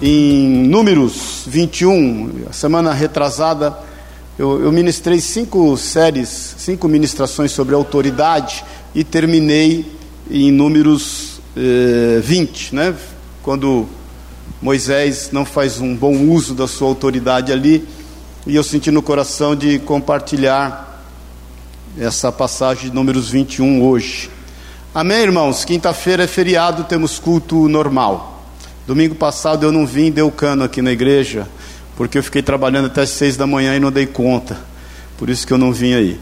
em Números 21, a semana retrasada, eu, eu ministrei cinco séries, cinco ministrações sobre autoridade e terminei em Números eh, 20, né? quando Moisés não faz um bom uso da sua autoridade ali, e eu senti no coração de compartilhar essa passagem de Números 21 hoje. Amém, irmãos? Quinta-feira é feriado, temos culto normal. Domingo passado eu não vim, deu cano aqui na igreja, porque eu fiquei trabalhando até as seis da manhã e não dei conta. Por isso que eu não vim aí.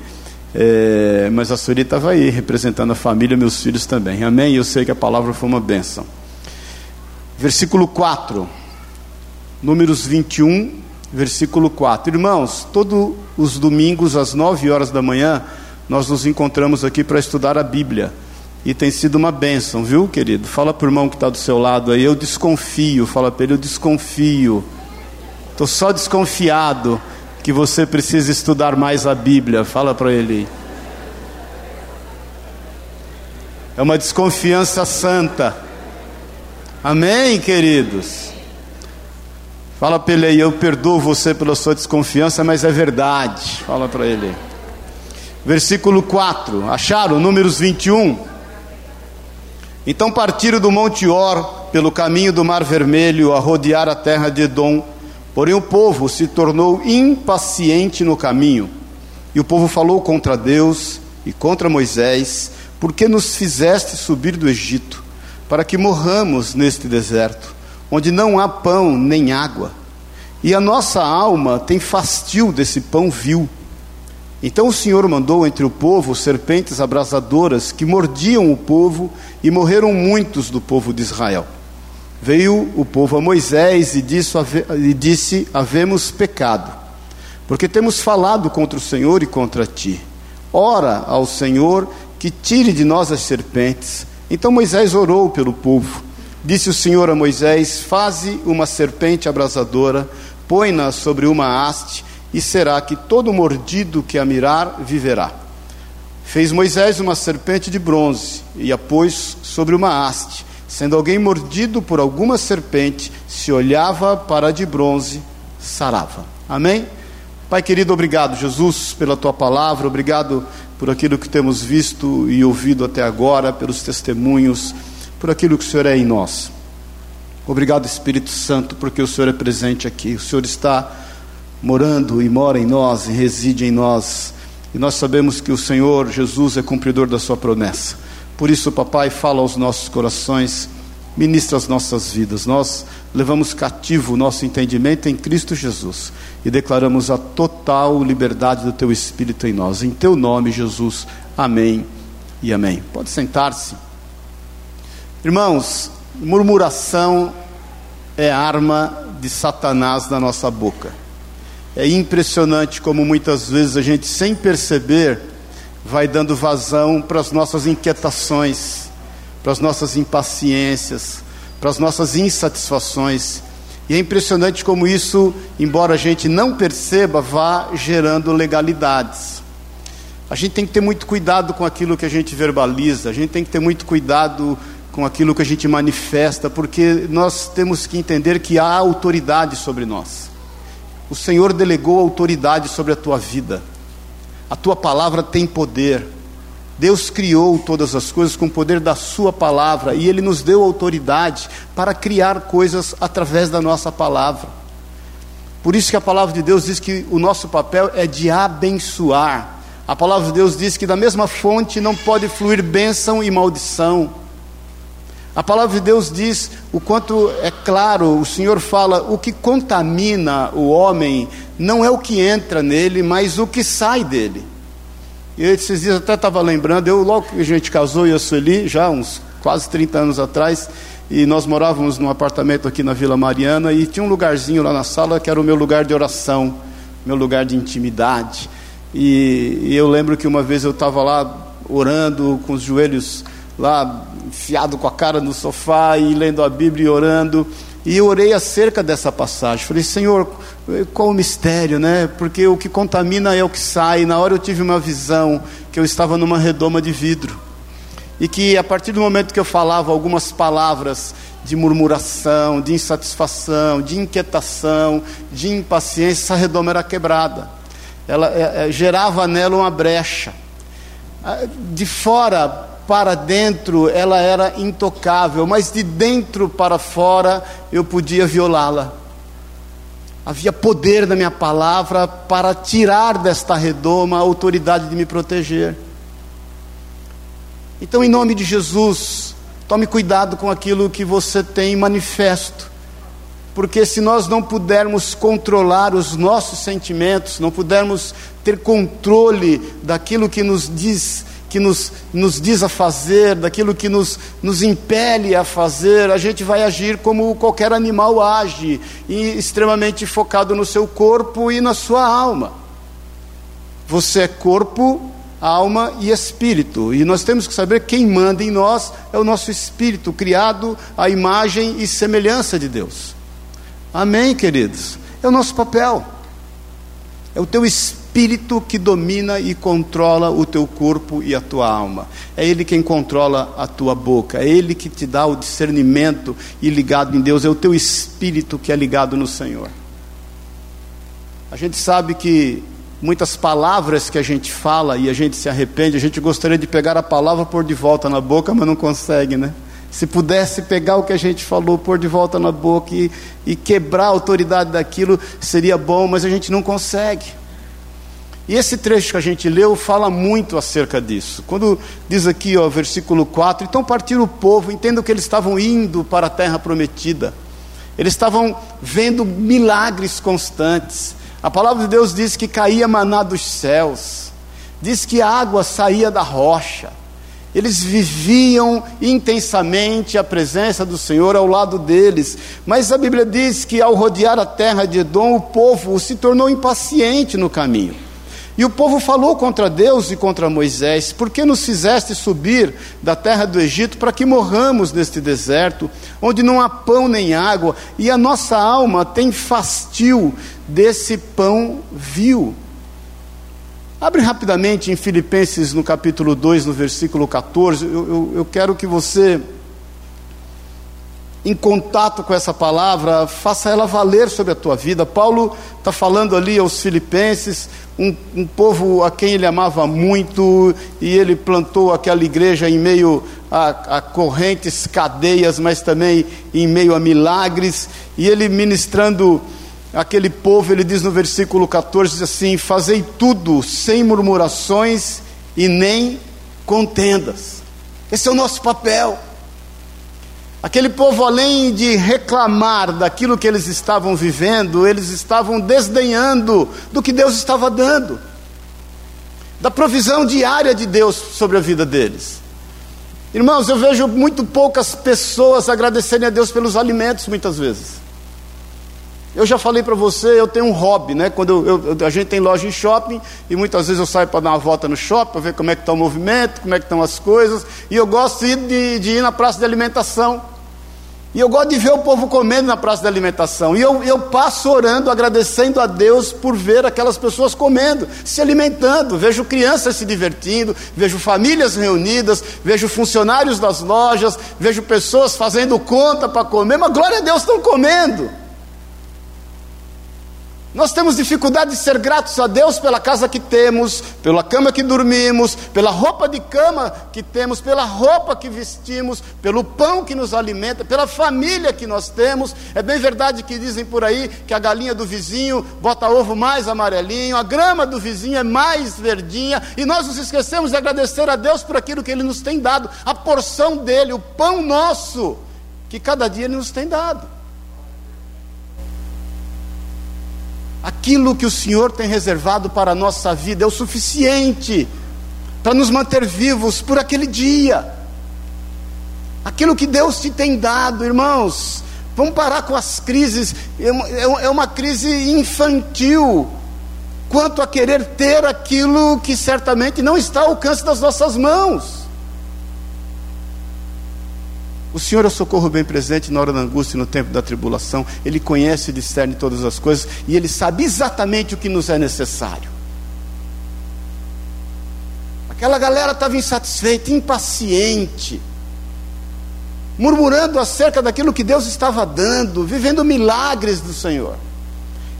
É, mas a Suri estava aí, representando a família, meus filhos também. Amém? Eu sei que a palavra foi uma bênção. Versículo 4. Números 21, versículo 4. Irmãos, todos os domingos, às nove horas da manhã, nós nos encontramos aqui para estudar a Bíblia e tem sido uma bênção, viu, querido? Fala para o irmão que está do seu lado aí, eu desconfio. Fala para ele, eu desconfio. Estou só desconfiado que você precisa estudar mais a Bíblia. Fala para ele. É uma desconfiança santa. Amém, queridos? Fala para ele aí, eu perdoo você pela sua desconfiança, mas é verdade. Fala para ele. Versículo 4. Acharam? Números 21. Então partiram do Monte Or, pelo caminho do Mar Vermelho, a rodear a terra de Edom. Porém o povo se tornou impaciente no caminho. E o povo falou contra Deus e contra Moisés: Por que nos fizeste subir do Egito, para que morramos neste deserto, onde não há pão nem água? E a nossa alma tem fastio desse pão vil. Então o Senhor mandou entre o povo serpentes abrasadoras que mordiam o povo e morreram muitos do povo de Israel. Veio o povo a Moisés e disse, Havemos pecado, porque temos falado contra o Senhor e contra ti. Ora ao Senhor que tire de nós as serpentes. Então Moisés orou pelo povo. Disse o Senhor a Moisés: Faze uma serpente abrasadora, põe-na sobre uma haste e será que todo mordido que a mirar viverá. Fez Moisés uma serpente de bronze e a pôs sobre uma haste. Sendo alguém mordido por alguma serpente, se olhava para a de bronze, sarava. Amém? Pai querido, obrigado, Jesus, pela tua palavra, obrigado por aquilo que temos visto e ouvido até agora, pelos testemunhos, por aquilo que o Senhor é em nós. Obrigado, Espírito Santo, porque o Senhor é presente aqui. O Senhor está morando e mora em nós e reside em nós. E nós sabemos que o Senhor Jesus é cumpridor da sua promessa. Por isso, papai, fala aos nossos corações, ministra as nossas vidas. Nós levamos cativo o nosso entendimento em Cristo Jesus e declaramos a total liberdade do teu espírito em nós. Em teu nome, Jesus. Amém e amém. Pode sentar-se. Irmãos, murmuração é arma de Satanás na nossa boca. É impressionante como muitas vezes a gente, sem perceber, vai dando vazão para as nossas inquietações, para as nossas impaciências, para as nossas insatisfações. E é impressionante como isso, embora a gente não perceba, vá gerando legalidades. A gente tem que ter muito cuidado com aquilo que a gente verbaliza, a gente tem que ter muito cuidado com aquilo que a gente manifesta, porque nós temos que entender que há autoridade sobre nós. O Senhor delegou autoridade sobre a tua vida. A tua palavra tem poder. Deus criou todas as coisas com o poder da Sua palavra e Ele nos deu autoridade para criar coisas através da nossa palavra. Por isso que a palavra de Deus diz que o nosso papel é de abençoar. A palavra de Deus diz que da mesma fonte não pode fluir bênção e maldição. A palavra de Deus diz o quanto é claro, o Senhor fala, o que contamina o homem não é o que entra nele, mas o que sai dele. E esses dias até estava lembrando, eu logo que a gente casou e a Sueli, já uns quase 30 anos atrás, e nós morávamos num apartamento aqui na Vila Mariana e tinha um lugarzinho lá na sala que era o meu lugar de oração, meu lugar de intimidade. E, e eu lembro que uma vez eu estava lá orando com os joelhos lá enfiado com a cara no sofá e lendo a Bíblia e orando. E eu orei acerca dessa passagem. Falei, Senhor, qual o mistério, né? Porque o que contamina é o que sai. Na hora eu tive uma visão que eu estava numa redoma de vidro. e que a partir do momento que eu falava algumas palavras de murmuração, de insatisfação, de inquietação, de impaciência, essa redoma era quebrada. Ela é, é, gerava nela uma brecha. Ah, de fora para dentro ela era intocável, mas de dentro para fora eu podia violá-la. Havia poder na minha palavra para tirar desta redoma a autoridade de me proteger. Então, em nome de Jesus, tome cuidado com aquilo que você tem manifesto, porque se nós não pudermos controlar os nossos sentimentos, não pudermos ter controle daquilo que nos diz, que nos, nos diz a fazer, daquilo que nos, nos impele a fazer, a gente vai agir como qualquer animal age, e extremamente focado no seu corpo e na sua alma. Você é corpo, alma e espírito. E nós temos que saber quem manda em nós é o nosso espírito, criado à imagem e semelhança de Deus. Amém, queridos? É o nosso papel. É o teu espírito que domina e controla o teu corpo e a tua alma. É ele quem controla a tua boca. É ele que te dá o discernimento e ligado em Deus. É o teu espírito que é ligado no Senhor. A gente sabe que muitas palavras que a gente fala e a gente se arrepende, a gente gostaria de pegar a palavra pôr de volta na boca, mas não consegue, né? Se pudesse pegar o que a gente falou, pôr de volta na boca e, e quebrar a autoridade daquilo, seria bom, mas a gente não consegue. E esse trecho que a gente leu fala muito acerca disso. Quando diz aqui, ó, versículo 4: Então partiram o povo, entendo que eles estavam indo para a terra prometida, eles estavam vendo milagres constantes, a palavra de Deus diz que caía maná dos céus, diz que a água saía da rocha. Eles viviam intensamente a presença do Senhor ao lado deles, mas a Bíblia diz que ao rodear a terra de Edom, o povo se tornou impaciente no caminho. E o povo falou contra Deus e contra Moisés: Por que nos fizeste subir da terra do Egito para que morramos neste deserto, onde não há pão nem água, e a nossa alma tem fastio desse pão vil? Abre rapidamente em Filipenses no capítulo 2, no versículo 14. Eu, eu, eu quero que você em contato com essa palavra, faça ela valer sobre a tua vida. Paulo está falando ali aos Filipenses, um, um, povo a quem ele amava muito, e ele plantou aquela igreja em meio a, a correntes, cadeias, mas também em meio a milagres, e ele ministrando aquele povo, ele diz no versículo 14 diz assim: Fazei tudo sem murmurações e nem contendas. Esse é o nosso papel. Aquele povo, além de reclamar daquilo que eles estavam vivendo, eles estavam desdenhando do que Deus estava dando, da provisão diária de Deus sobre a vida deles. Irmãos, eu vejo muito poucas pessoas agradecerem a Deus pelos alimentos, muitas vezes. Eu já falei para você, eu tenho um hobby, né? Quando eu, eu, a gente tem loja em shopping e muitas vezes eu saio para dar uma volta no shopping para ver como é que está o movimento, como é que estão as coisas, e eu gosto de, de, de ir na praça de alimentação. E eu gosto de ver o povo comendo na praça da alimentação. E eu, eu passo orando, agradecendo a Deus por ver aquelas pessoas comendo, se alimentando. Vejo crianças se divertindo, vejo famílias reunidas, vejo funcionários das lojas, vejo pessoas fazendo conta para comer, mas glória a Deus estão comendo. Nós temos dificuldade de ser gratos a Deus pela casa que temos, pela cama que dormimos, pela roupa de cama que temos, pela roupa que vestimos, pelo pão que nos alimenta, pela família que nós temos. É bem verdade que dizem por aí que a galinha do vizinho bota ovo mais amarelinho, a grama do vizinho é mais verdinha, e nós nos esquecemos de agradecer a Deus por aquilo que Ele nos tem dado, a porção dele, o pão nosso, que cada dia Ele nos tem dado. Aquilo que o Senhor tem reservado para a nossa vida é o suficiente para nos manter vivos por aquele dia. Aquilo que Deus te tem dado, irmãos, vamos parar com as crises, é uma é crise infantil, quanto a querer ter aquilo que certamente não está ao alcance das nossas mãos. O Senhor é o socorro bem presente na hora da angústia e no tempo da tribulação. Ele conhece e discerne todas as coisas e Ele sabe exatamente o que nos é necessário. Aquela galera estava insatisfeita, impaciente, murmurando acerca daquilo que Deus estava dando, vivendo milagres do Senhor.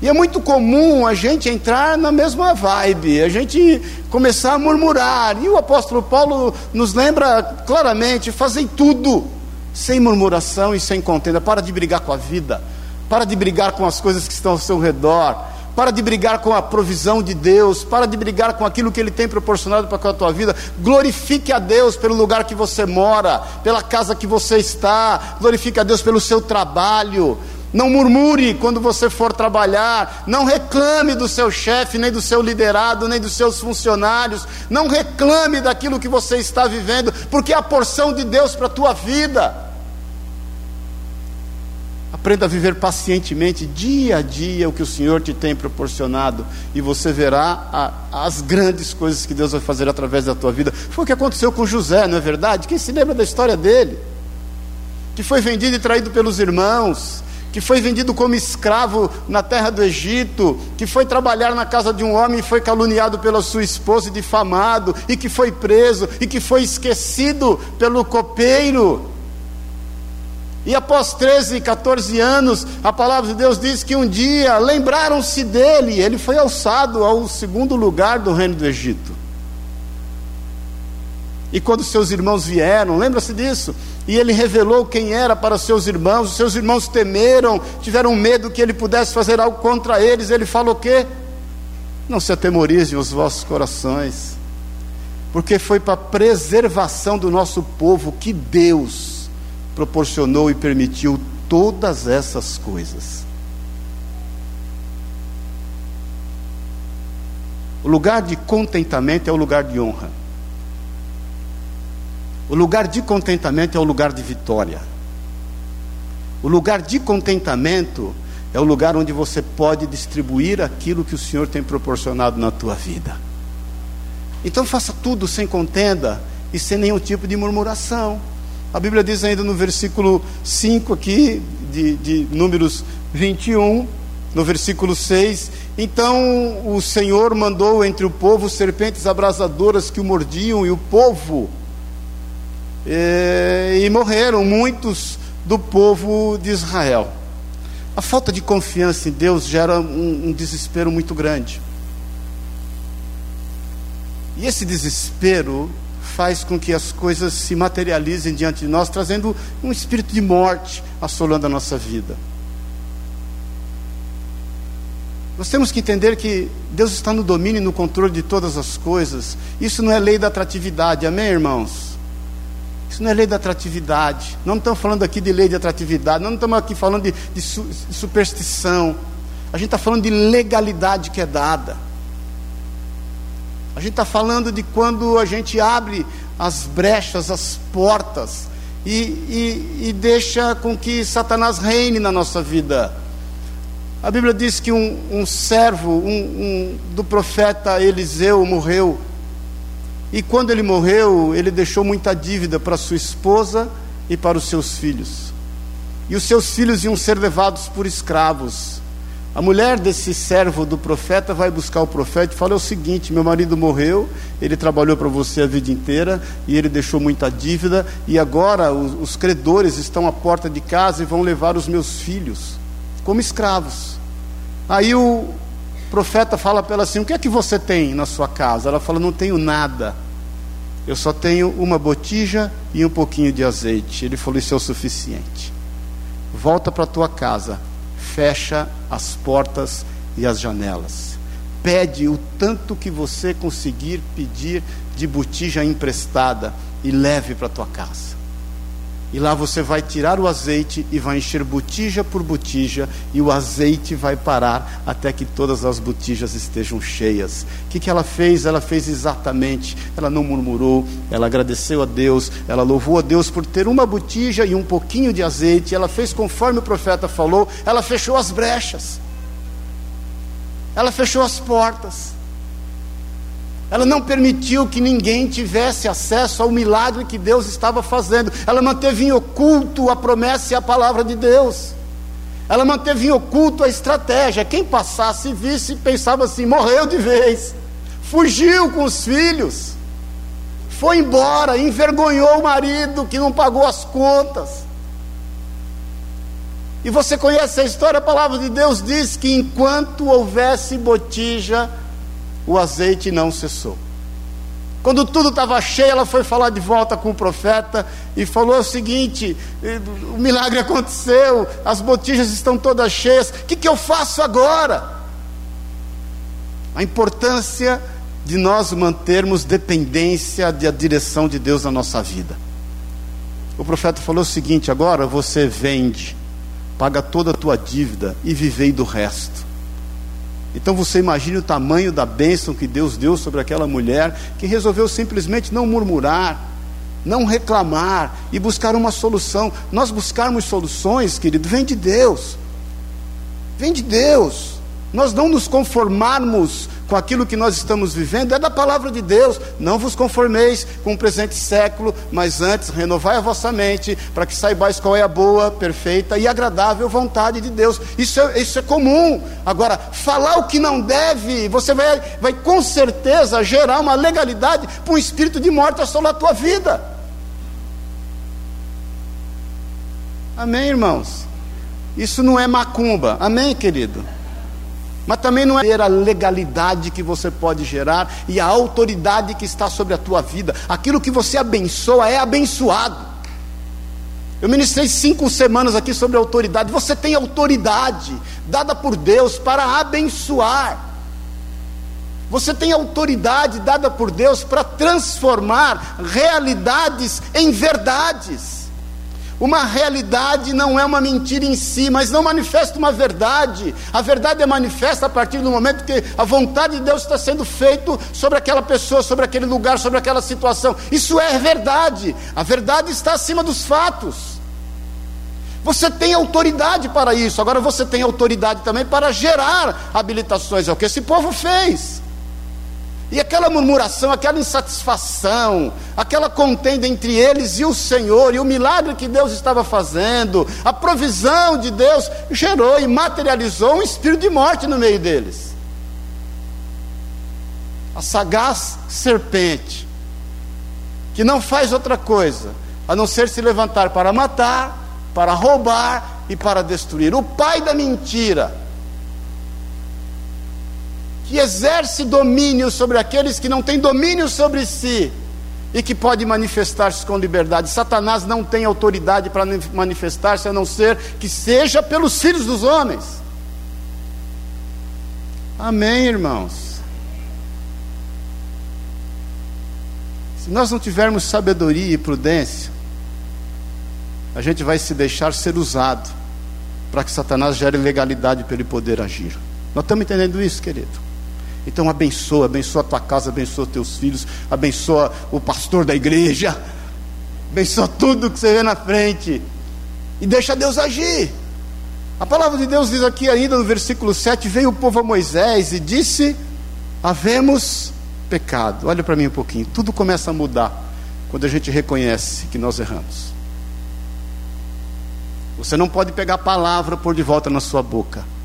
E é muito comum a gente entrar na mesma vibe, a gente começar a murmurar. E o apóstolo Paulo nos lembra claramente: fazem tudo sem murmuração e sem contenda. Para de brigar com a vida, para de brigar com as coisas que estão ao seu redor, para de brigar com a provisão de Deus, para de brigar com aquilo que Ele tem proporcionado para a tua vida. Glorifique a Deus pelo lugar que você mora, pela casa que você está, glorifique a Deus pelo seu trabalho. Não murmure quando você for trabalhar, não reclame do seu chefe, nem do seu liderado, nem dos seus funcionários, não reclame daquilo que você está vivendo, porque é a porção de Deus para a tua vida. Aprenda a viver pacientemente, dia a dia, o que o Senhor te tem proporcionado, e você verá a, as grandes coisas que Deus vai fazer através da tua vida. Foi o que aconteceu com José, não é verdade? Quem se lembra da história dele? Que foi vendido e traído pelos irmãos, que foi vendido como escravo na terra do Egito, que foi trabalhar na casa de um homem e foi caluniado pela sua esposa e difamado, e que foi preso, e que foi esquecido pelo copeiro. E após 13, 14 anos, a palavra de Deus diz que um dia lembraram-se dele, ele foi alçado ao segundo lugar do reino do Egito. E quando seus irmãos vieram, lembra-se disso? E ele revelou quem era para seus irmãos, os seus irmãos temeram, tiveram medo que ele pudesse fazer algo contra eles. Ele falou o quê? Não se atemorizem os vossos corações, porque foi para a preservação do nosso povo que Deus proporcionou e permitiu todas essas coisas. O lugar de contentamento é o lugar de honra. O lugar de contentamento é o lugar de vitória. O lugar de contentamento é o lugar onde você pode distribuir aquilo que o Senhor tem proporcionado na tua vida. Então faça tudo sem contenda e sem nenhum tipo de murmuração. A Bíblia diz ainda no versículo 5 aqui, de, de Números 21, no versículo 6: Então o Senhor mandou entre o povo serpentes abrasadoras que o mordiam, e o povo e, e morreram muitos do povo de Israel. A falta de confiança em Deus gera um, um desespero muito grande. E esse desespero faz com que as coisas se materializem diante de nós, trazendo um espírito de morte assolando a nossa vida. Nós temos que entender que Deus está no domínio e no controle de todas as coisas. Isso não é lei da atratividade, amém, irmãos? Isso não é lei da atratividade. Não estamos falando aqui de lei de atratividade. Não estamos aqui falando de, de, su, de superstição. A gente está falando de legalidade que é dada. A gente está falando de quando a gente abre as brechas, as portas e, e, e deixa com que Satanás reine na nossa vida. A Bíblia diz que um, um servo um, um, do profeta Eliseu morreu e quando ele morreu, ele deixou muita dívida para sua esposa e para os seus filhos. E os seus filhos iam ser levados por escravos. A mulher desse servo do profeta vai buscar o profeta e fala o seguinte: meu marido morreu, ele trabalhou para você a vida inteira e ele deixou muita dívida, e agora os, os credores estão à porta de casa e vão levar os meus filhos como escravos. Aí o, profeta fala para ela assim: O que é que você tem na sua casa? Ela fala: Não tenho nada. Eu só tenho uma botija e um pouquinho de azeite. Ele falou: Isso é o suficiente. Volta para tua casa, fecha as portas e as janelas. Pede o tanto que você conseguir pedir de botija emprestada e leve para tua casa. E lá você vai tirar o azeite e vai encher botija por botija, e o azeite vai parar até que todas as botijas estejam cheias. O que, que ela fez? Ela fez exatamente. Ela não murmurou, ela agradeceu a Deus, ela louvou a Deus por ter uma botija e um pouquinho de azeite. Ela fez conforme o profeta falou, ela fechou as brechas, ela fechou as portas. Ela não permitiu que ninguém tivesse acesso ao milagre que Deus estava fazendo. Ela manteve em oculto a promessa e a palavra de Deus. Ela manteve em oculto a estratégia. Quem passasse e visse pensava assim: morreu de vez, fugiu com os filhos. foi embora, envergonhou o marido que não pagou as contas. E você conhece a história, a palavra de Deus diz que enquanto houvesse botija, o azeite não cessou. Quando tudo estava cheio, ela foi falar de volta com o profeta e falou o seguinte: o milagre aconteceu, as botijas estão todas cheias, o que, que eu faço agora? A importância de nós mantermos dependência da direção de Deus na nossa vida. O profeta falou o seguinte: agora você vende, paga toda a tua dívida e vivei do resto. Então você imagine o tamanho da bênção que Deus deu sobre aquela mulher que resolveu simplesmente não murmurar, não reclamar e buscar uma solução. Nós buscarmos soluções, querido, vem de Deus. Vem de Deus. Nós não nos conformarmos com aquilo que nós estamos vivendo é da palavra de Deus. Não vos conformeis com o presente século, mas antes renovai a vossa mente, para que saibais qual é a boa, perfeita e agradável vontade de Deus. Isso é, isso é comum. Agora, falar o que não deve, você vai, vai com certeza gerar uma legalidade para um espírito de morte assolar a tua vida. Amém, irmãos? Isso não é macumba. Amém, querido? Mas também não é a legalidade que você pode gerar e a autoridade que está sobre a tua vida. Aquilo que você abençoa é abençoado. Eu ministrei cinco semanas aqui sobre autoridade. Você tem autoridade dada por Deus para abençoar. Você tem autoridade dada por Deus para transformar realidades em verdades. Uma realidade não é uma mentira em si, mas não manifesta uma verdade. A verdade é manifesta a partir do momento que a vontade de Deus está sendo feita sobre aquela pessoa, sobre aquele lugar, sobre aquela situação. Isso é verdade. A verdade está acima dos fatos. Você tem autoridade para isso. Agora você tem autoridade também para gerar habilitações. É o que esse povo fez. E aquela murmuração, aquela insatisfação, aquela contenda entre eles e o Senhor, e o milagre que Deus estava fazendo, a provisão de Deus, gerou e materializou um espírito de morte no meio deles. A sagaz serpente, que não faz outra coisa a não ser se levantar para matar, para roubar e para destruir. O pai da mentira que exerce domínio sobre aqueles que não têm domínio sobre si e que pode manifestar-se com liberdade. Satanás não tem autoridade para manifestar-se a não ser que seja pelos filhos dos homens. Amém, irmãos. Se nós não tivermos sabedoria e prudência, a gente vai se deixar ser usado para que Satanás gere legalidade para ele poder agir. Nós estamos entendendo isso, querido? Então abençoa, abençoa a tua casa, abençoa teus filhos, abençoa o pastor da igreja, abençoa tudo que você vê na frente e deixa Deus agir. A palavra de Deus diz aqui ainda no versículo 7: Veio o povo a Moisés e disse: Havemos pecado. Olha para mim um pouquinho, tudo começa a mudar quando a gente reconhece que nós erramos. Você não pode pegar a palavra por de volta na sua boca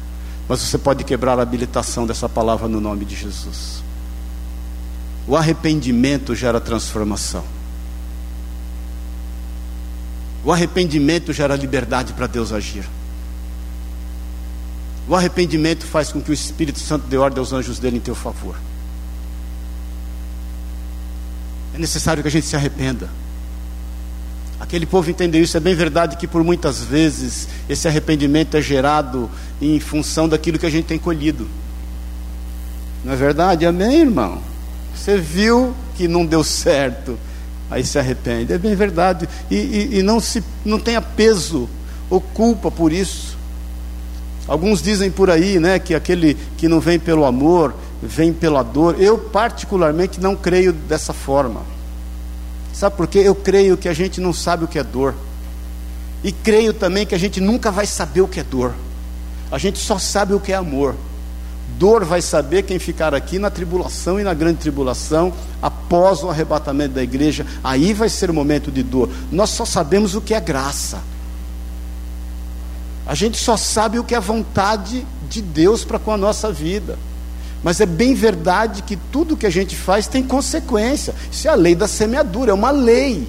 mas você pode quebrar a habilitação dessa palavra no nome de Jesus. O arrependimento gera transformação. O arrependimento gera liberdade para Deus agir. O arrependimento faz com que o Espírito Santo dê ordem aos anjos dele em teu favor. É necessário que a gente se arrependa. Aquele povo entendeu isso. É bem verdade que por muitas vezes esse arrependimento é gerado em função daquilo que a gente tem colhido. Não é verdade? Amém, irmão? Você viu que não deu certo, aí se arrepende. É bem verdade. E, e, e não, se, não tenha peso ou culpa por isso. Alguns dizem por aí, né, que aquele que não vem pelo amor, vem pela dor. Eu particularmente não creio dessa forma. Sabe por quê? Eu creio que a gente não sabe o que é dor. E creio também que a gente nunca vai saber o que é dor. A gente só sabe o que é amor. Dor vai saber quem ficar aqui na tribulação e na grande tribulação, após o arrebatamento da igreja. Aí vai ser o momento de dor. Nós só sabemos o que é graça. A gente só sabe o que é vontade de Deus para com a nossa vida. Mas é bem verdade que tudo que a gente faz tem consequência. Isso é a lei da semeadura, é uma lei.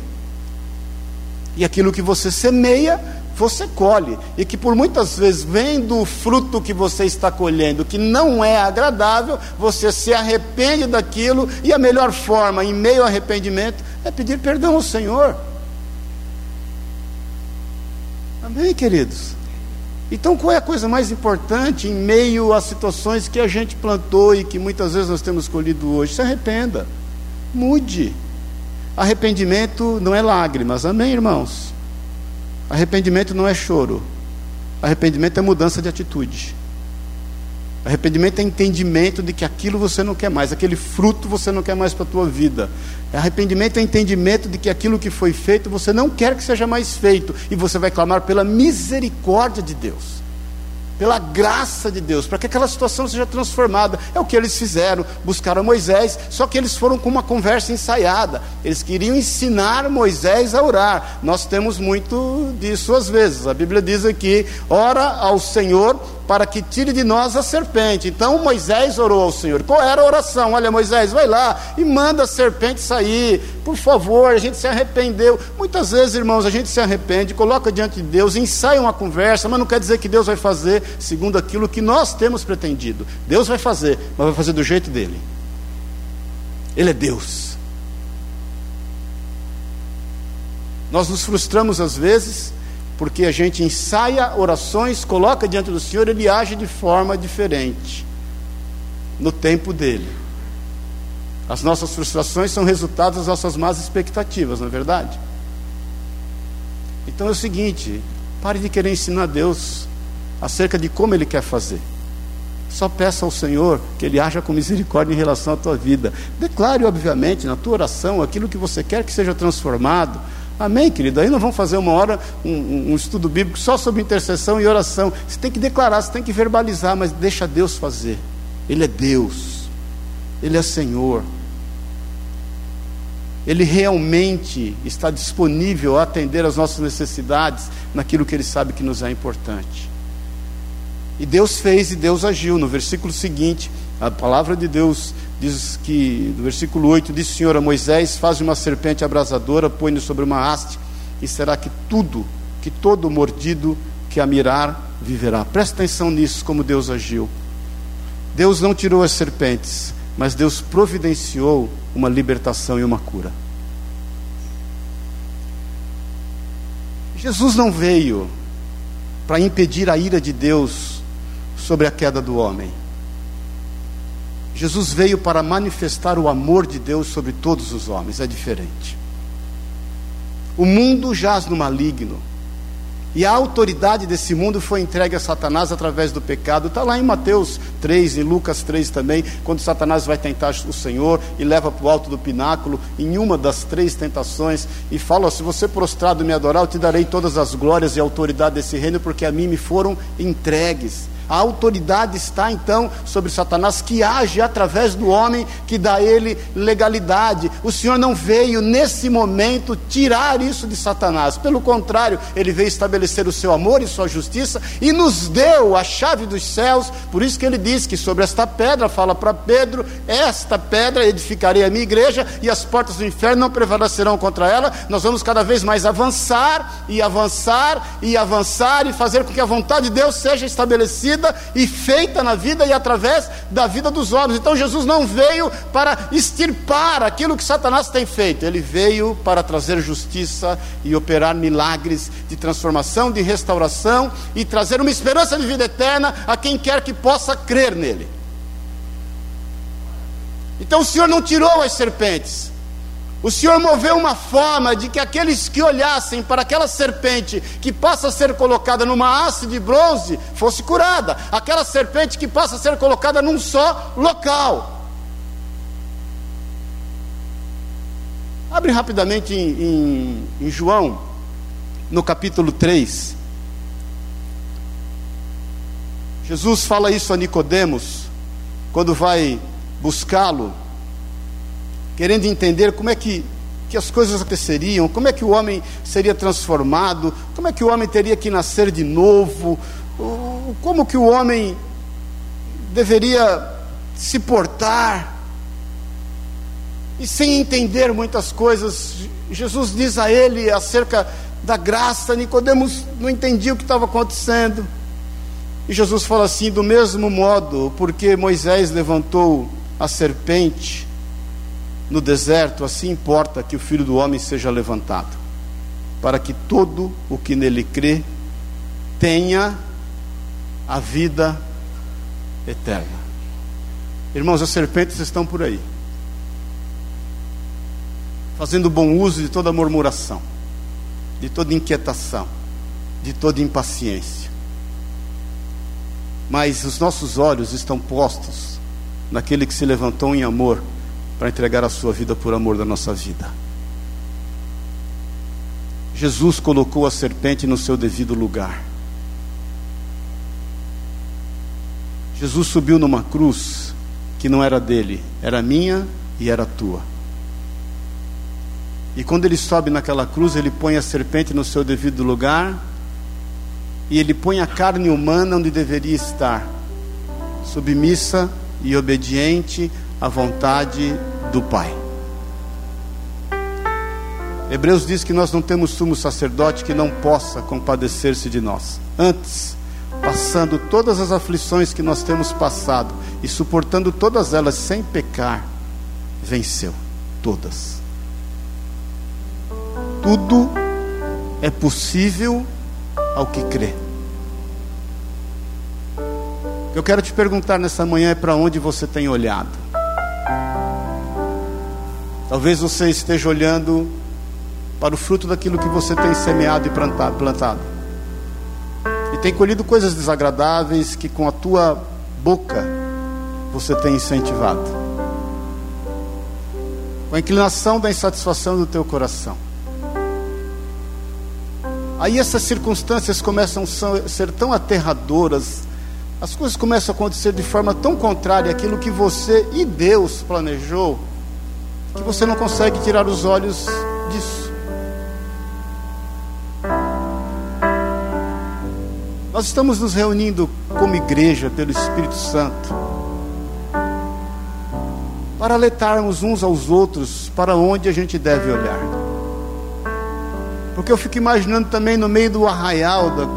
E aquilo que você semeia, você colhe. E que por muitas vezes, vendo o fruto que você está colhendo, que não é agradável, você se arrepende daquilo, e a melhor forma, em meio ao arrependimento, é pedir perdão ao Senhor. Amém, queridos? Então, qual é a coisa mais importante em meio às situações que a gente plantou e que muitas vezes nós temos colhido hoje? Se arrependa, mude. Arrependimento não é lágrimas, amém, irmãos? Arrependimento não é choro, arrependimento é mudança de atitude. Arrependimento é entendimento de que aquilo você não quer mais, aquele fruto você não quer mais para a tua vida. Arrependimento é entendimento de que aquilo que foi feito você não quer que seja mais feito e você vai clamar pela misericórdia de Deus pela graça de Deus, para que aquela situação seja transformada. É o que eles fizeram, buscaram Moisés, só que eles foram com uma conversa ensaiada. Eles queriam ensinar Moisés a orar. Nós temos muito disso às vezes. A Bíblia diz aqui: ora ao Senhor para que tire de nós a serpente. Então Moisés orou ao Senhor. Qual era a oração? Olha, Moisés, vai lá e manda a serpente sair. Por favor, a gente se arrependeu. Muitas vezes, irmãos, a gente se arrepende, coloca diante de Deus, ensaia uma conversa, mas não quer dizer que Deus vai fazer segundo aquilo que nós temos pretendido. Deus vai fazer, mas vai fazer do jeito dele. Ele é Deus. Nós nos frustramos às vezes porque a gente ensaia orações, coloca diante do Senhor, ele age de forma diferente, no tempo dele. As nossas frustrações são resultado das nossas más expectativas, não é verdade? Então é o seguinte: pare de querer ensinar a Deus acerca de como Ele quer fazer. Só peça ao Senhor que Ele haja com misericórdia em relação à tua vida. Declare, obviamente, na tua oração aquilo que você quer que seja transformado Amém, querido? Aí nós vamos fazer uma hora um, um, estudo bíblico só sobre intercessão e oração. Você tem que declarar, você tem que verbalizar, mas deixa Deus fazer. Ele é Deus, Ele é Senhor. Ele realmente está disponível a atender às nossas necessidades naquilo que Ele sabe que nos é importante. E Deus fez e Deus agiu. No versículo seguinte, a palavra de Deus diz que, no versículo 8, diz o Senhor a Moisés: Faz uma serpente abrasadora, põe-no sobre uma haste, e será que tudo, que todo mordido que a mirar viverá. Presta atenção nisso, como Deus agiu. Deus não tirou as serpentes, mas Deus providenciou uma libertação e uma cura. Jesus não veio para impedir a ira de Deus sobre a queda do homem. Jesus veio para manifestar o amor de Deus sobre todos os homens, é diferente. O mundo jaz no maligno, e a autoridade desse mundo foi entregue a Satanás através do pecado. Está lá em Mateus 3, em Lucas 3 também, quando Satanás vai tentar o Senhor e leva para o alto do pináculo, em uma das três tentações, e fala: Se você prostrado me adorar, eu te darei todas as glórias e autoridade desse reino, porque a mim me foram entregues. A autoridade está então sobre Satanás, que age através do homem, que dá a ele legalidade. O Senhor não veio nesse momento tirar isso de Satanás, pelo contrário, ele veio estabelecer o seu amor e sua justiça e nos deu a chave dos céus. Por isso que ele diz que sobre esta pedra, fala para Pedro: Esta pedra edificarei a minha igreja e as portas do inferno não prevalecerão contra ela. Nós vamos cada vez mais avançar e avançar e avançar e fazer com que a vontade de Deus seja estabelecida vida e feita na vida e através da vida dos homens. Então Jesus não veio para extirpar aquilo que Satanás tem feito, ele veio para trazer justiça e operar milagres de transformação, de restauração e trazer uma esperança de vida eterna a quem quer que possa crer nele. Então o Senhor não tirou as serpentes, o Senhor moveu uma forma de que aqueles que olhassem para aquela serpente que passa a ser colocada numa haste de bronze fosse curada, aquela serpente que passa a ser colocada num só local. Abre rapidamente em, em, em João, no capítulo 3. Jesus fala isso a Nicodemos quando vai buscá-lo querendo entender como é que, que as coisas aconteceriam, como é que o homem seria transformado, como é que o homem teria que nascer de novo, como que o homem deveria se portar, e sem entender muitas coisas. Jesus diz a ele acerca da graça, Nicodemos não entendia o que estava acontecendo. E Jesus fala assim: do mesmo modo, porque Moisés levantou a serpente no deserto, assim importa que o filho do homem seja levantado, para que todo o que nele crê tenha a vida eterna. Irmãos, as serpentes estão por aí, fazendo bom uso de toda murmuração, de toda inquietação, de toda impaciência mas os nossos olhos estão postos naquele que se levantou em amor para entregar a sua vida por amor da nossa vida. Jesus colocou a serpente no seu devido lugar. Jesus subiu numa cruz que não era dele, era minha e era tua. E quando ele sobe naquela cruz, ele põe a serpente no seu devido lugar e ele põe a carne humana onde deveria estar, submissa e obediente à vontade do Pai. Hebreus diz que nós não temos sumo sacerdote que não possa compadecer-se de nós. Antes, passando todas as aflições que nós temos passado e suportando todas elas sem pecar, venceu todas. Tudo é possível ao que crê. Eu quero te perguntar nessa manhã é para onde você tem olhado. Talvez você esteja olhando para o fruto daquilo que você tem semeado e plantado. E tem colhido coisas desagradáveis que com a tua boca você tem incentivado. Com a inclinação da insatisfação do teu coração. Aí essas circunstâncias começam a ser tão aterradoras, as coisas começam a acontecer de forma tão contrária àquilo que você e Deus planejou, que você não consegue tirar os olhos disso. Nós estamos nos reunindo como igreja pelo Espírito Santo para alertarmos uns aos outros para onde a gente deve olhar. Porque eu fico imaginando também no meio do arraial da,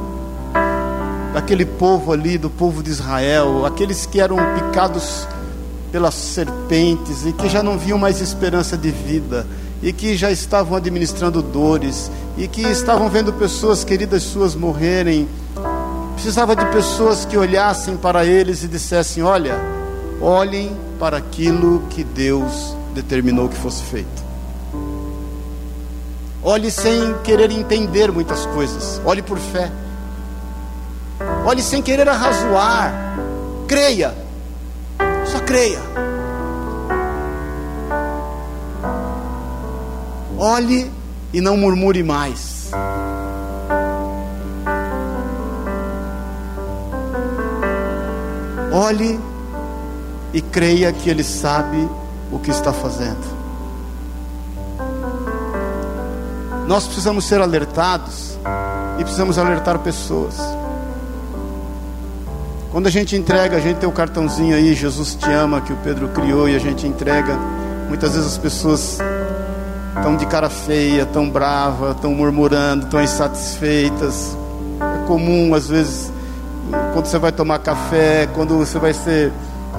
daquele povo ali, do povo de Israel, aqueles que eram picados pelas serpentes e que já não viam mais esperança de vida e que já estavam administrando dores e que estavam vendo pessoas queridas suas morrerem. Precisava de pessoas que olhassem para eles e dissessem: Olha, olhem para aquilo que Deus determinou que fosse feito. Olhe sem querer entender muitas coisas. Olhe por fé. Olhe sem querer arrazoar. Creia. Creia. Olhe e não murmure mais. Olhe e creia que Ele sabe o que está fazendo. Nós precisamos ser alertados e precisamos alertar pessoas. Quando a gente entrega, a gente tem o um cartãozinho aí, Jesus te ama, que o Pedro criou, e a gente entrega. Muitas vezes as pessoas estão de cara feia, estão brava, estão murmurando, estão insatisfeitas. É comum, às vezes, quando você vai tomar café, quando você vai ser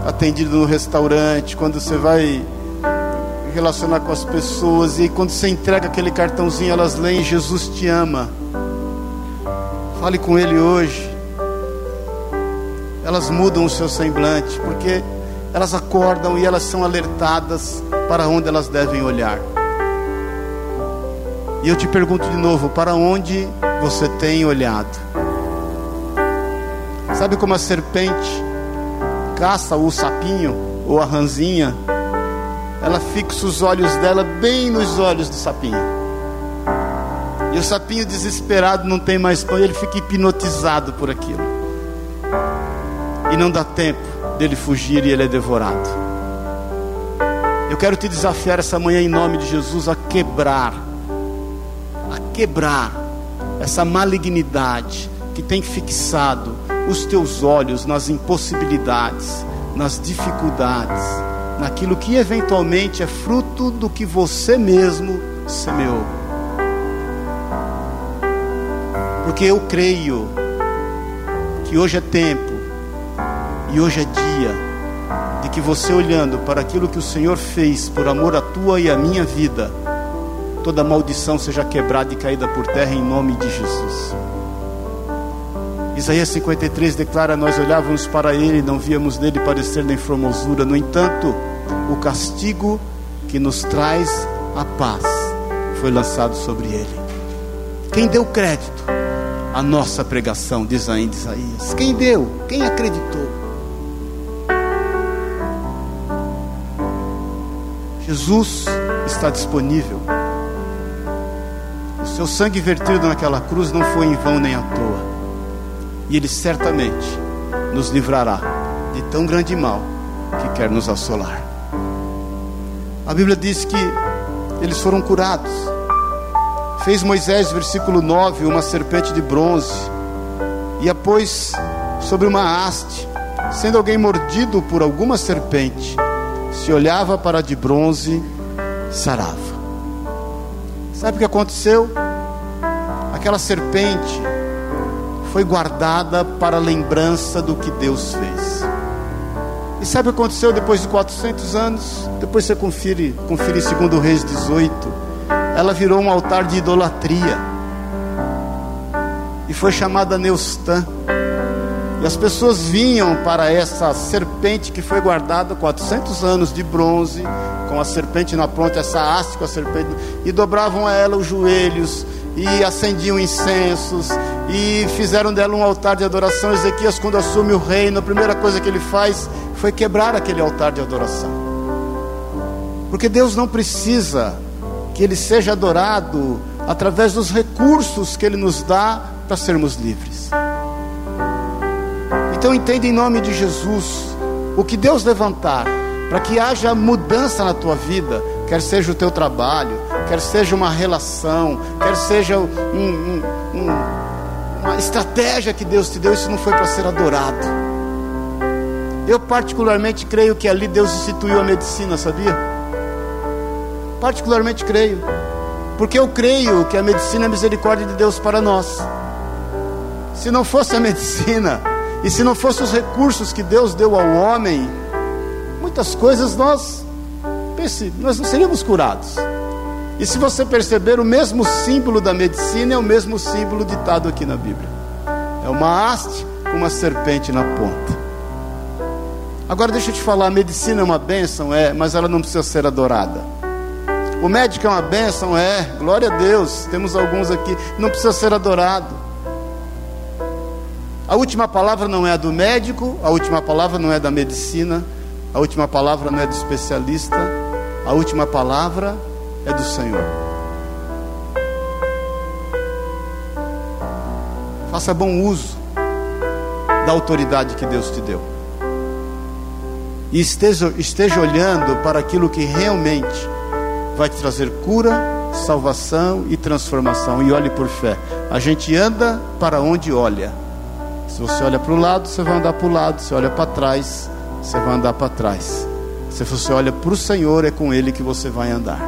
atendido no restaurante, quando você vai relacionar com as pessoas e quando você entrega aquele cartãozinho, elas leem Jesus te ama. Fale com ele hoje. Elas mudam o seu semblante, porque elas acordam e elas são alertadas para onde elas devem olhar. E eu te pergunto de novo: para onde você tem olhado? Sabe como a serpente caça o sapinho ou a ranzinha? ela fixa os olhos dela bem nos olhos do sapinho. E o sapinho desesperado não tem mais pão, ele fica hipnotizado por aquilo. E não dá tempo dele fugir e ele é devorado. Eu quero te desafiar essa manhã em nome de Jesus a quebrar, a quebrar essa malignidade que tem fixado os teus olhos nas impossibilidades, nas dificuldades, naquilo que eventualmente é fruto do que você mesmo semeou. Porque eu creio que hoje é tempo e hoje é dia de que você olhando para aquilo que o Senhor fez por amor à tua e à minha vida, toda maldição seja quebrada e caída por terra em nome de Jesus. Isaías 53 declara: Nós olhávamos para ele e não víamos nele parecer nem formosura. No entanto, o castigo que nos traz a paz foi lançado sobre ele. Quem deu crédito à nossa pregação, diz ainda Isaías? Quem deu? Quem acreditou? Jesus está disponível. O seu sangue vertido naquela cruz não foi em vão nem à toa e Ele certamente nos livrará de tão grande mal que quer nos assolar. A Bíblia diz que eles foram curados. Fez Moisés, versículo 9, uma serpente de bronze e a pôs sobre uma haste. Sendo alguém mordido por alguma serpente, se olhava para a de bronze, sarava. Sabe o que aconteceu? Aquela serpente foi guardada para lembrança do que Deus fez. E sabe o que aconteceu depois de 400 anos? Depois você confere, confere segundo Reis 18. Ela virou um altar de idolatria. E foi chamada Neustã. E as pessoas vinham para essa serpente que foi guardada 400 anos de bronze, com a serpente na ponta, essa haste com a serpente, e dobravam a ela os joelhos, e acendiam incensos, e fizeram dela um altar de adoração. Ezequias, quando assume o reino, a primeira coisa que ele faz foi quebrar aquele altar de adoração. Porque Deus não precisa que ele seja adorado através dos recursos que ele nos dá para sermos livres. Então entenda em nome de Jesus o que Deus levantar para que haja mudança na tua vida, quer seja o teu trabalho, quer seja uma relação, quer seja um, um, um uma estratégia que Deus te deu, isso não foi para ser adorado. Eu particularmente creio que ali Deus instituiu a medicina, sabia? Particularmente creio. Porque eu creio que a medicina é a misericórdia de Deus para nós. Se não fosse a medicina, e se não fossem os recursos que Deus deu ao homem, muitas coisas nós, nós não seríamos curados. E se você perceber, o mesmo símbolo da medicina é o mesmo símbolo ditado aqui na Bíblia. É uma haste com uma serpente na ponta. Agora deixa eu te falar, a medicina é uma bênção, é, mas ela não precisa ser adorada. O médico é uma bênção, é, glória a Deus, temos alguns aqui, não precisa ser adorado. A última palavra não é a do médico, a última palavra não é da medicina, a última palavra não é do especialista, a última palavra é do Senhor. Faça bom uso da autoridade que Deus te deu. E esteja, esteja olhando para aquilo que realmente vai te trazer cura, salvação e transformação. E olhe por fé. A gente anda para onde olha. Se você olha para o lado, você vai andar para o lado. Se olha para trás, você vai andar para trás. Se você olha para o Senhor, é com Ele que você vai andar.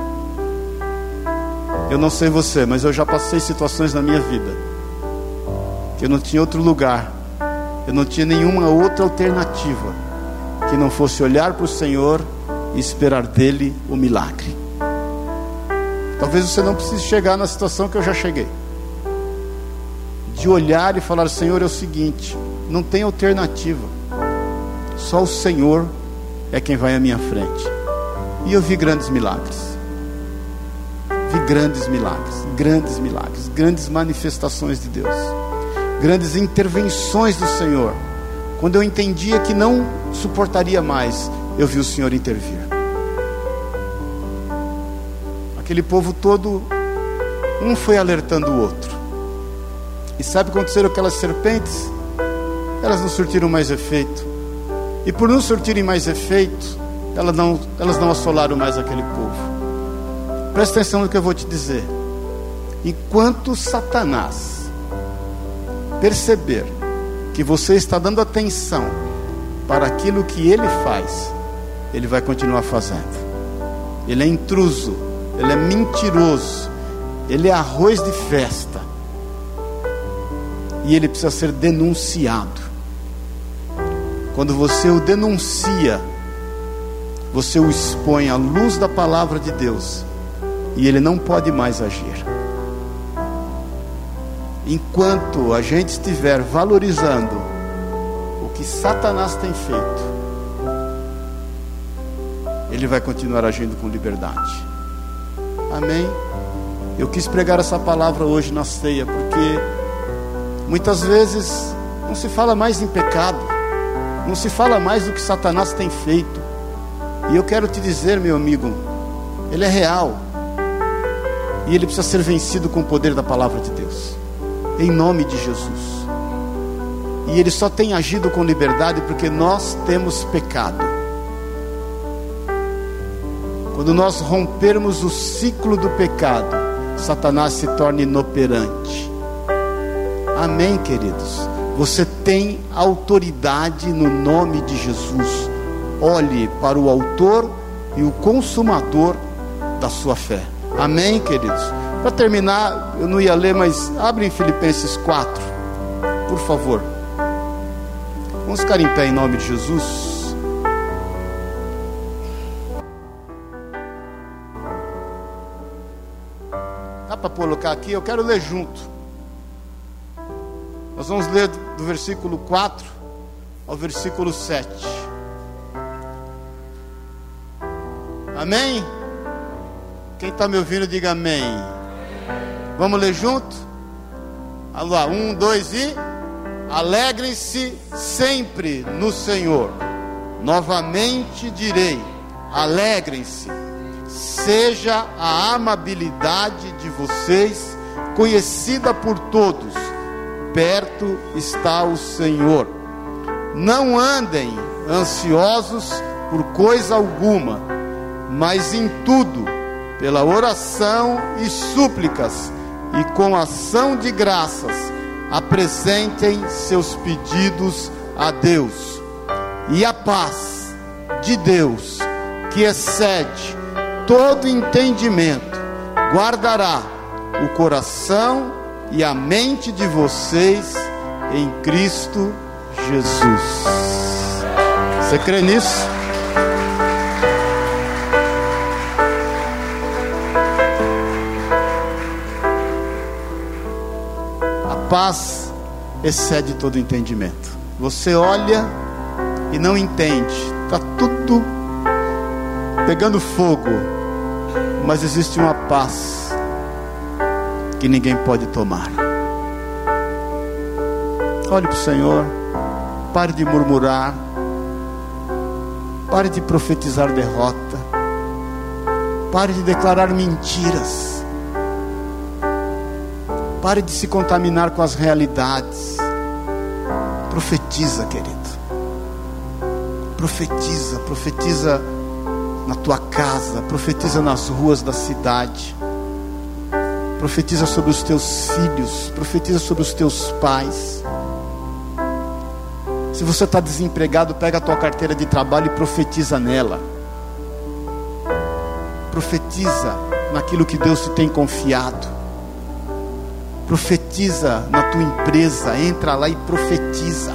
Eu não sei você, mas eu já passei situações na minha vida que eu não tinha outro lugar, eu não tinha nenhuma outra alternativa que não fosse olhar para o Senhor e esperar dele o milagre. Talvez você não precise chegar na situação que eu já cheguei. De olhar e falar: Senhor, é o seguinte, não tem alternativa. Só o Senhor é quem vai à minha frente. E eu vi grandes milagres vi grandes milagres, grandes milagres, grandes manifestações de Deus, grandes intervenções do Senhor. Quando eu entendia que não suportaria mais, eu vi o Senhor intervir. Aquele povo todo, um foi alertando o outro. E sabe o que aconteceu com aquelas serpentes? Elas não surtiram mais efeito. E por não surtirem mais efeito, elas não, elas não assolaram mais aquele povo. Presta atenção no que eu vou te dizer. Enquanto Satanás perceber que você está dando atenção para aquilo que ele faz, ele vai continuar fazendo. Ele é intruso, ele é mentiroso, ele é arroz de festa. E ele precisa ser denunciado. Quando você o denuncia, você o expõe à luz da palavra de Deus e ele não pode mais agir. Enquanto a gente estiver valorizando o que Satanás tem feito, ele vai continuar agindo com liberdade. Amém? Eu quis pregar essa palavra hoje na ceia, porque muitas vezes não se fala mais em pecado, não se fala mais do que Satanás tem feito. E eu quero te dizer, meu amigo, ele é real. E ele precisa ser vencido com o poder da palavra de Deus. Em nome de Jesus. E ele só tem agido com liberdade porque nós temos pecado. Quando nós rompermos o ciclo do pecado, Satanás se torna inoperante. Amém, queridos? Você tem autoridade no nome de Jesus. Olhe para o Autor e o Consumador da sua fé. Amém, queridos? Para terminar, eu não ia ler, mas abre em Filipenses 4, por favor. Vamos ficar em pé em nome de Jesus. Para colocar aqui? Eu quero ler junto. Nós vamos ler do versículo 4 ao versículo 7. Amém? Quem está me ouvindo, diga amém. Vamos ler junto? Alô, um, dois e. Alegrem-se sempre no Senhor. Novamente direi: alegrem-se. Seja a amabilidade de vocês conhecida por todos. Perto está o Senhor. Não andem ansiosos por coisa alguma, mas em tudo pela oração e súplicas e com ação de graças, apresentem seus pedidos a Deus. E a paz de Deus, que excede todo entendimento, guardará o coração e a mente de vocês em Cristo Jesus. Você crê nisso? paz excede todo entendimento. Você olha e não entende, está tudo pegando fogo, mas existe uma paz que ninguém pode tomar. Olhe para o Senhor, pare de murmurar, pare de profetizar derrota, pare de declarar mentiras. Pare de se contaminar com as realidades. Profetiza, querido. Profetiza, profetiza na tua casa, profetiza nas ruas da cidade. Profetiza sobre os teus filhos, profetiza sobre os teus pais. Se você está desempregado, pega a tua carteira de trabalho e profetiza nela. Profetiza naquilo que Deus te tem confiado. Profetiza na tua empresa, entra lá e profetiza.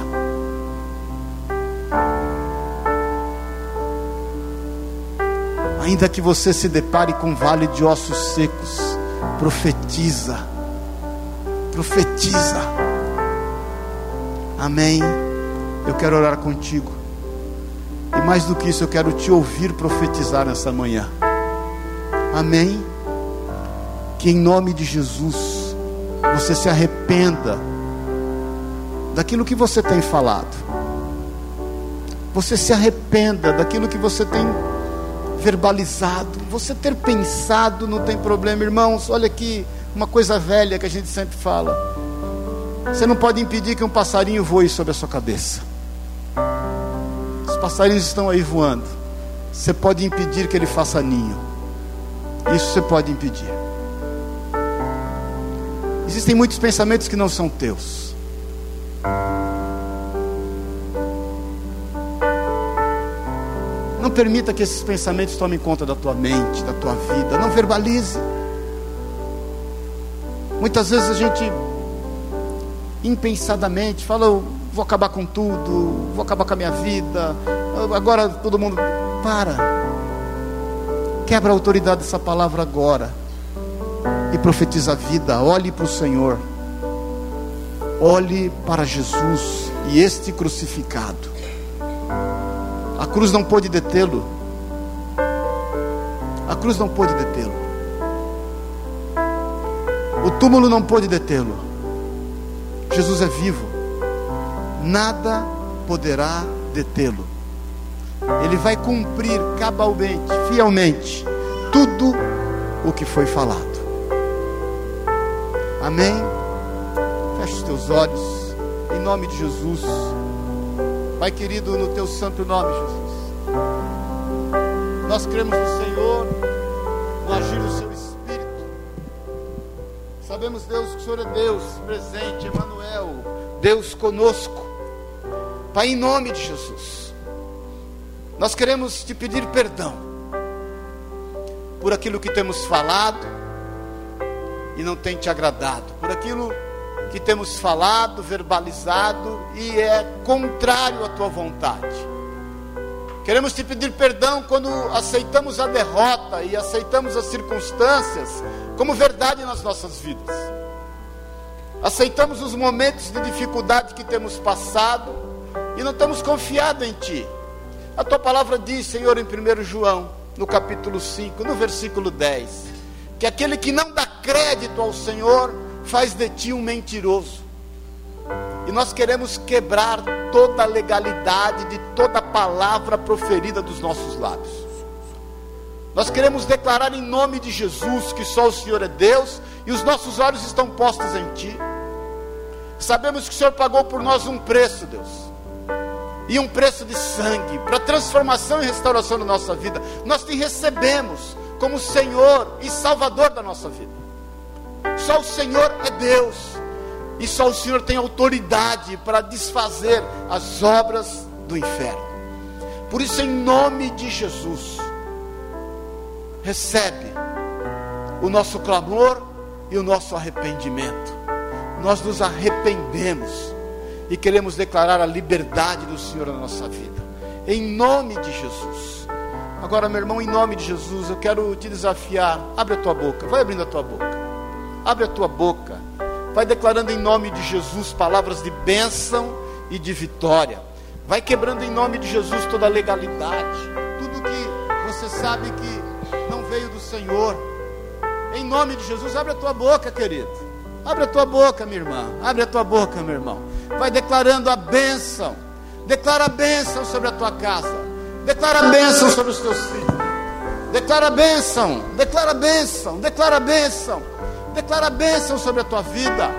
Ainda que você se depare com um vale de ossos secos, profetiza. Profetiza. Amém. Eu quero orar contigo. E mais do que isso, eu quero te ouvir profetizar nessa manhã. Amém. Que em nome de Jesus você se arrependa daquilo que você tem falado. Você se arrependa daquilo que você tem verbalizado. Você ter pensado não tem problema, irmãos. Olha aqui, uma coisa velha que a gente sempre fala. Você não pode impedir que um passarinho voe sobre a sua cabeça. Os passarinhos estão aí voando. Você pode impedir que ele faça ninho. Isso você pode impedir. Existem muitos pensamentos que não são teus. Permita que esses pensamentos tomem conta da tua mente, da tua vida. Não verbalize. Muitas vezes a gente impensadamente fala, eu vou acabar com tudo, vou acabar com a minha vida. Agora todo mundo para. Quebra a autoridade dessa palavra agora. E profetiza a vida. Olhe para o Senhor. Olhe para Jesus e este crucificado. A cruz não pôde detê-lo. A cruz não pôde detê-lo. O túmulo não pôde detê-lo. Jesus é vivo. Nada poderá detê-lo. Ele vai cumprir cabalmente, fielmente, tudo o que foi falado. Amém? Feche os teus olhos, em nome de Jesus. Pai querido, no teu santo nome, Jesus. Nós cremos no Senhor, no agir do seu Espírito. Sabemos, Deus, que o Senhor é Deus presente, Emmanuel, Deus conosco. Pai, em nome de Jesus, nós queremos te pedir perdão por aquilo que temos falado e não tem te agradado, por aquilo que temos falado, verbalizado e é contrário à tua vontade. Queremos te pedir perdão quando aceitamos a derrota e aceitamos as circunstâncias como verdade nas nossas vidas. Aceitamos os momentos de dificuldade que temos passado e não estamos confiados em Ti. A Tua palavra diz, Senhor, em 1 João, no capítulo 5, no versículo 10, que aquele que não dá crédito ao Senhor faz de ti um mentiroso. E nós queremos quebrar toda a legalidade de toda palavra proferida dos nossos lábios. Nós queremos declarar em nome de Jesus que só o Senhor é Deus e os nossos olhos estão postos em Ti. Sabemos que o Senhor pagou por nós um preço, Deus, e um preço de sangue para transformação e restauração da nossa vida. Nós te recebemos como Senhor e Salvador da nossa vida. Só o Senhor é Deus. E só o Senhor tem autoridade para desfazer as obras do inferno. Por isso, em nome de Jesus, recebe o nosso clamor e o nosso arrependimento. Nós nos arrependemos e queremos declarar a liberdade do Senhor na nossa vida. Em nome de Jesus. Agora, meu irmão, em nome de Jesus, eu quero te desafiar. Abre a tua boca, vai abrindo a tua boca. Abre a tua boca. Vai declarando em nome de Jesus palavras de bênção e de vitória. Vai quebrando em nome de Jesus toda a legalidade. Tudo que você sabe que não veio do Senhor. Em nome de Jesus, abre a tua boca, querido. Abre a tua boca, minha irmã. Abre a tua boca, meu irmão. Vai declarando a bênção. Declara a bênção sobre a tua casa. Declara a bênção sobre os teus filhos. Declara a bênção. Declara a bênção. Declara a bênção. Declara bênção sobre a tua vida.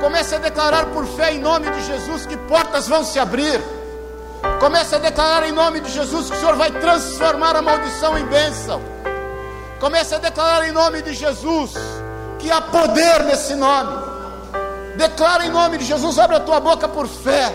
Comece a declarar por fé em nome de Jesus que portas vão se abrir. Comece a declarar em nome de Jesus que o Senhor vai transformar a maldição em bênção. Comece a declarar em nome de Jesus que há poder nesse nome. Declara em nome de Jesus, abre a tua boca por fé.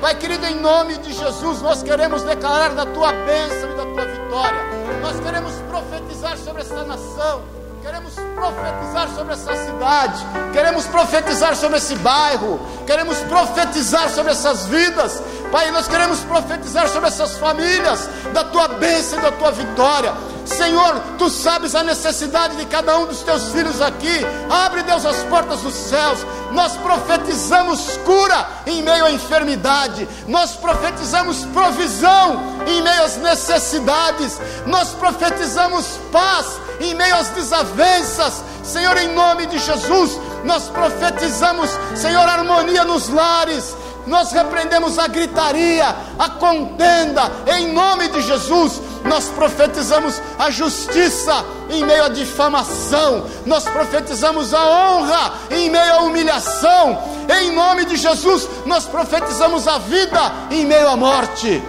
Pai querido, em nome de Jesus, nós queremos declarar da tua bênção e da tua vitória. Nós queremos profetizar sobre esta nação. Queremos profetizar sobre essa cidade, queremos profetizar sobre esse bairro, queremos profetizar sobre essas vidas, Pai, nós queremos profetizar sobre essas famílias, da tua bênção e da tua vitória. Senhor, tu sabes a necessidade de cada um dos teus filhos aqui. Abre, Deus, as portas dos céus. Nós profetizamos cura em meio à enfermidade. Nós profetizamos provisão em meio às necessidades. Nós profetizamos paz em meio às desavenças. Senhor, em nome de Jesus, nós profetizamos, Senhor, harmonia nos lares nós repreendemos a gritaria, a contenda, em nome de Jesus. Nós profetizamos a justiça em meio à difamação, nós profetizamos a honra em meio à humilhação, em nome de Jesus, nós profetizamos a vida em meio à morte.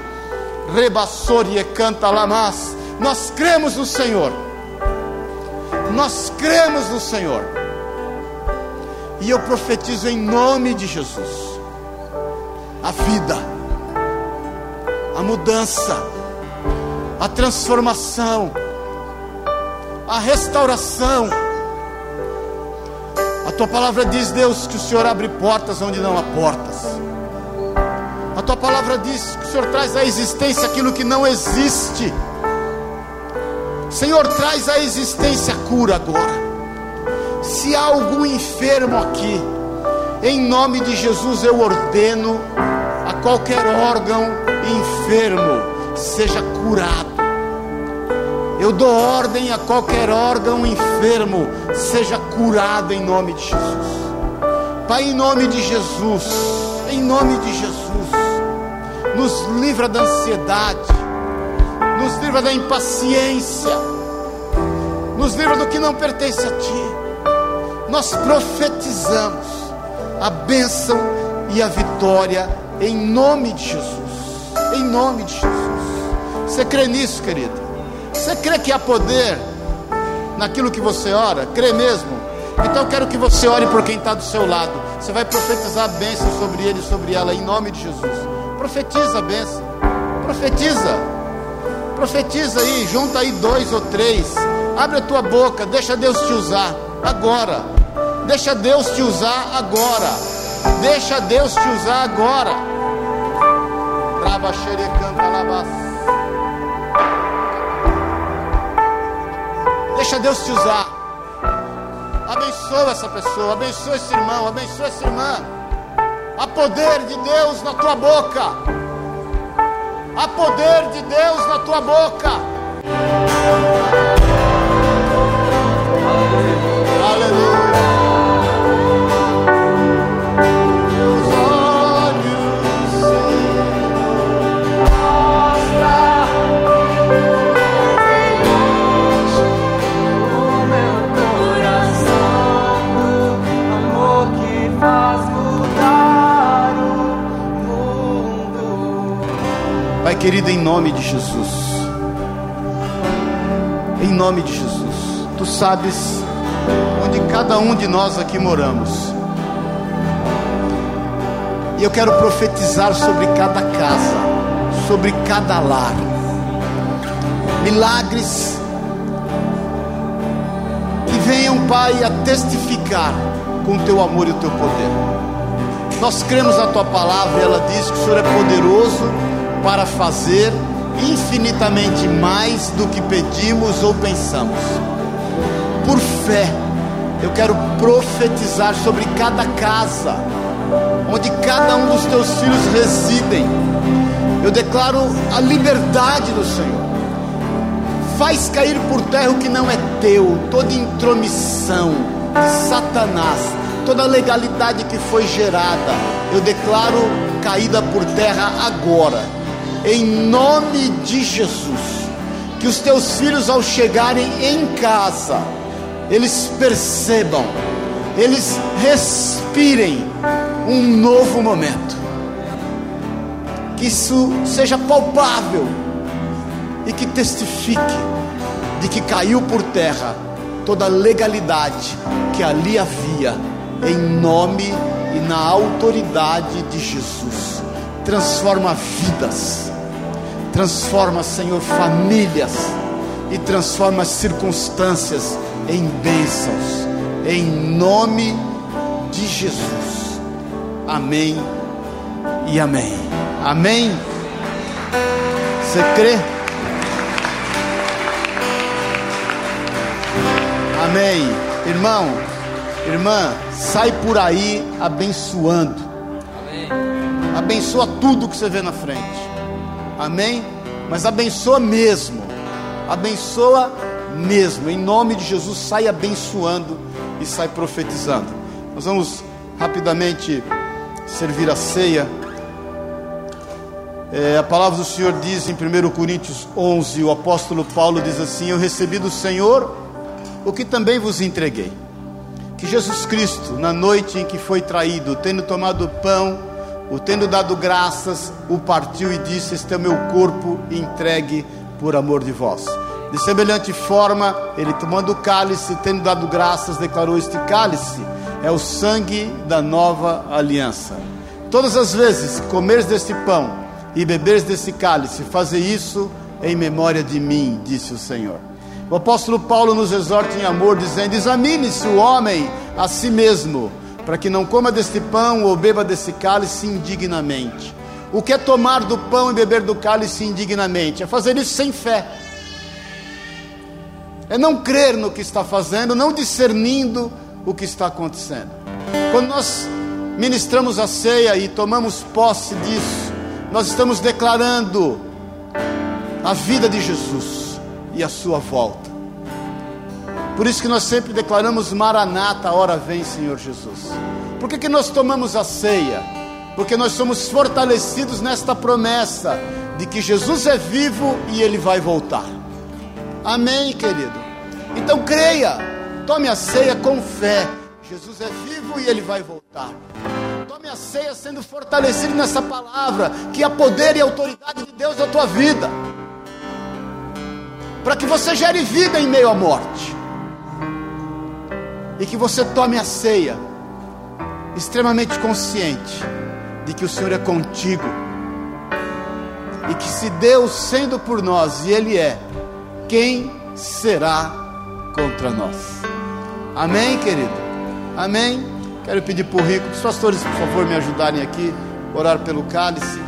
Rebassorie canta lamas, nós cremos no Senhor, nós cremos no Senhor, e eu profetizo em nome de Jesus a vida, a mudança, a transformação, a restauração. A tua palavra diz, Deus, que o Senhor abre portas onde não há portas. A tua palavra diz que o Senhor traz à existência aquilo que não existe. Senhor, traz à existência cura agora. Se há algum enfermo aqui, em nome de Jesus eu ordeno qualquer órgão enfermo seja curado. Eu dou ordem a qualquer órgão enfermo seja curado em nome de Jesus. Pai, em nome de Jesus, em nome de Jesus, nos livra da ansiedade, nos livra da impaciência, nos livra do que não pertence a Ti. Nós profetizamos a bênção e a vitória em nome de Jesus. Em nome de Jesus. Você crê nisso, querido? Você crê que há poder naquilo que você ora? Crê mesmo? Então eu quero que você ore por quem está do seu lado. Você vai profetizar bênção sobre ele e sobre ela em nome de Jesus. Profetiza a bênção. Profetiza. Profetiza aí, junta aí dois ou três. Abre a tua boca, deixa Deus te usar agora. Deixa Deus te usar agora. Deixa Deus te usar agora. Trava xerecanta labas. Deixa Deus te usar. Abençoa essa pessoa, abençoa esse irmão, abençoa essa irmã. Há poder de Deus na tua boca. Há poder de Deus na tua boca. Querido, em nome de Jesus. Em nome de Jesus. Tu sabes onde cada um de nós aqui moramos. E eu quero profetizar sobre cada casa, sobre cada lar. Milagres que venham, Pai, a testificar com o teu amor e o teu poder. Nós cremos na tua palavra, ela diz que o Senhor é poderoso para fazer infinitamente mais do que pedimos ou pensamos. Por fé, eu quero profetizar sobre cada casa, onde cada um dos teus filhos residem. Eu declaro a liberdade do Senhor. Faz cair por terra o que não é teu, toda intromissão de Satanás, toda legalidade que foi gerada. Eu declaro caída por terra agora em nome de Jesus. Que os teus filhos, ao chegarem em casa, eles percebam, eles respirem um novo momento. Que isso seja palpável e que testifique de que caiu por terra toda legalidade que ali havia, em nome e na autoridade de Jesus. Transforma vidas Transforma, Senhor, famílias e transforma circunstâncias em bênçãos, em nome de Jesus. Amém e amém. Amém. Você crê? Amém. Irmão, irmã, sai por aí abençoando. Amém. Abençoa tudo que você vê na frente. Amém? Mas abençoa mesmo. Abençoa mesmo. Em nome de Jesus, sai abençoando e sai profetizando. Nós vamos rapidamente servir a ceia. É, a palavra do Senhor diz em 1 Coríntios 11: o apóstolo Paulo diz assim: Eu recebi do Senhor o que também vos entreguei. Que Jesus Cristo, na noite em que foi traído, tendo tomado o pão, o tendo dado graças, o partiu e disse: Este é o meu corpo entregue por amor de vós. De semelhante forma, ele tomando o cálice, tendo dado graças, declarou: Este cálice é o sangue da nova aliança. Todas as vezes que comeres deste pão e beberes desse cálice, fazer isso em memória de mim, disse o Senhor. O apóstolo Paulo nos exorta em amor, dizendo: Examine-se o homem a si mesmo, para que não coma deste pão ou beba desse cálice indignamente. O que é tomar do pão e beber do cálice indignamente? É fazer isso sem fé. É não crer no que está fazendo, não discernindo o que está acontecendo. Quando nós ministramos a ceia e tomamos posse disso, nós estamos declarando a vida de Jesus e a sua volta. Por isso que nós sempre declaramos Maranata, hora vem, Senhor Jesus. Por que, que nós tomamos a ceia? porque nós somos fortalecidos nesta promessa de que Jesus é vivo e ele vai voltar. Amém, querido? Então creia, tome a ceia com fé. Jesus é vivo e ele vai voltar. Tome a ceia sendo fortalecido nessa palavra, que há poder e autoridade de Deus na tua vida, para que você gere vida em meio à morte, e que você tome a ceia extremamente consciente de que o Senhor é contigo. E que se Deus sendo por nós, e Ele é, quem será contra nós? Amém, querido? Amém? Quero pedir o rico, os pastores, por favor, me ajudarem aqui, orar pelo cálice.